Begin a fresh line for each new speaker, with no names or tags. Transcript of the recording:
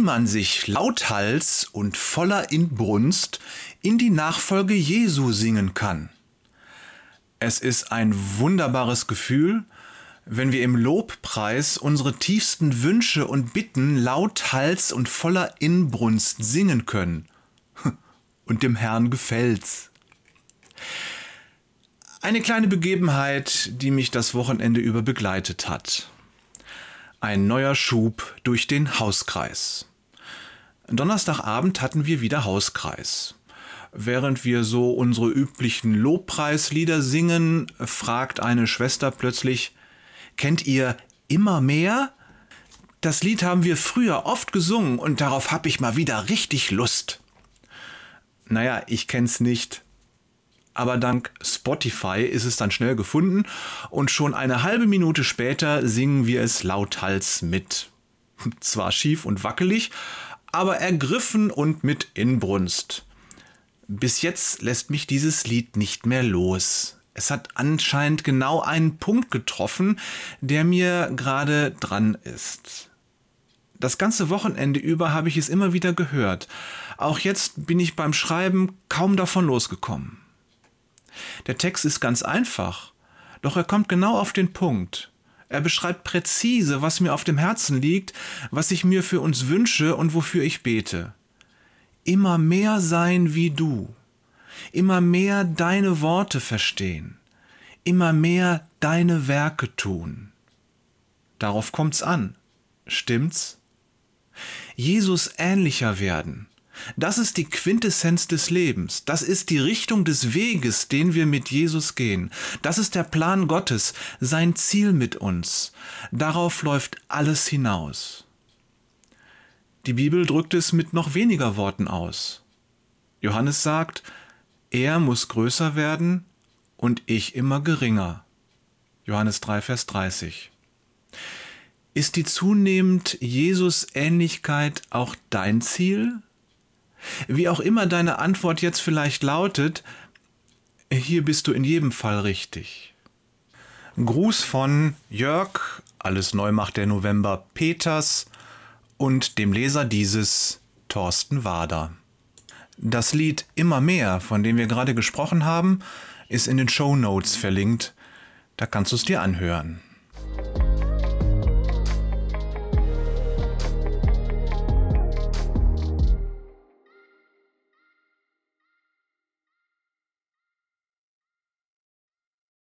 man sich lauthals und voller Inbrunst in die Nachfolge Jesu singen kann. Es ist ein wunderbares Gefühl, wenn wir im Lobpreis unsere tiefsten Wünsche und Bitten lauthals und voller Inbrunst singen können. Und dem Herrn gefällt's. Eine kleine Begebenheit, die mich das Wochenende über begleitet hat. Ein neuer Schub durch den Hauskreis. Donnerstagabend hatten wir wieder Hauskreis. Während wir so unsere üblichen Lobpreislieder singen, fragt eine Schwester plötzlich, kennt ihr immer mehr? Das Lied haben wir früher oft gesungen und darauf hab ich mal wieder richtig Lust. Naja, ich kenn's nicht, aber dank Spotify ist es dann schnell gefunden und schon eine halbe Minute später singen wir es lauthals mit. Zwar schief und wackelig, aber ergriffen und mit Inbrunst. Bis jetzt lässt mich dieses Lied nicht mehr los. Es hat anscheinend genau einen Punkt getroffen, der mir gerade dran ist. Das ganze Wochenende über habe ich es immer wieder gehört. Auch jetzt bin ich beim Schreiben kaum davon losgekommen. Der Text ist ganz einfach, doch er kommt genau auf den Punkt. Er beschreibt präzise, was mir auf dem Herzen liegt, was ich mir für uns wünsche und wofür ich bete. Immer mehr sein wie du, immer mehr deine Worte verstehen, immer mehr deine Werke tun. Darauf kommt's an, stimmt's? Jesus ähnlicher werden, das ist die Quintessenz des Lebens. Das ist die Richtung des Weges, den wir mit Jesus gehen. Das ist der Plan Gottes, sein Ziel mit uns. Darauf läuft alles hinaus. Die Bibel drückt es mit noch weniger Worten aus. Johannes sagt, er muss größer werden und ich immer geringer. Johannes 3, Vers 30. Ist die zunehmend Jesus-Ähnlichkeit auch dein Ziel? Wie auch immer deine Antwort jetzt vielleicht lautet, hier bist du in jedem Fall richtig. Gruß von Jörg, alles neu macht der November Peters und dem Leser dieses Thorsten Wader. Das Lied Immer mehr, von dem wir gerade gesprochen haben, ist in den Show Notes verlinkt. Da kannst du es dir anhören.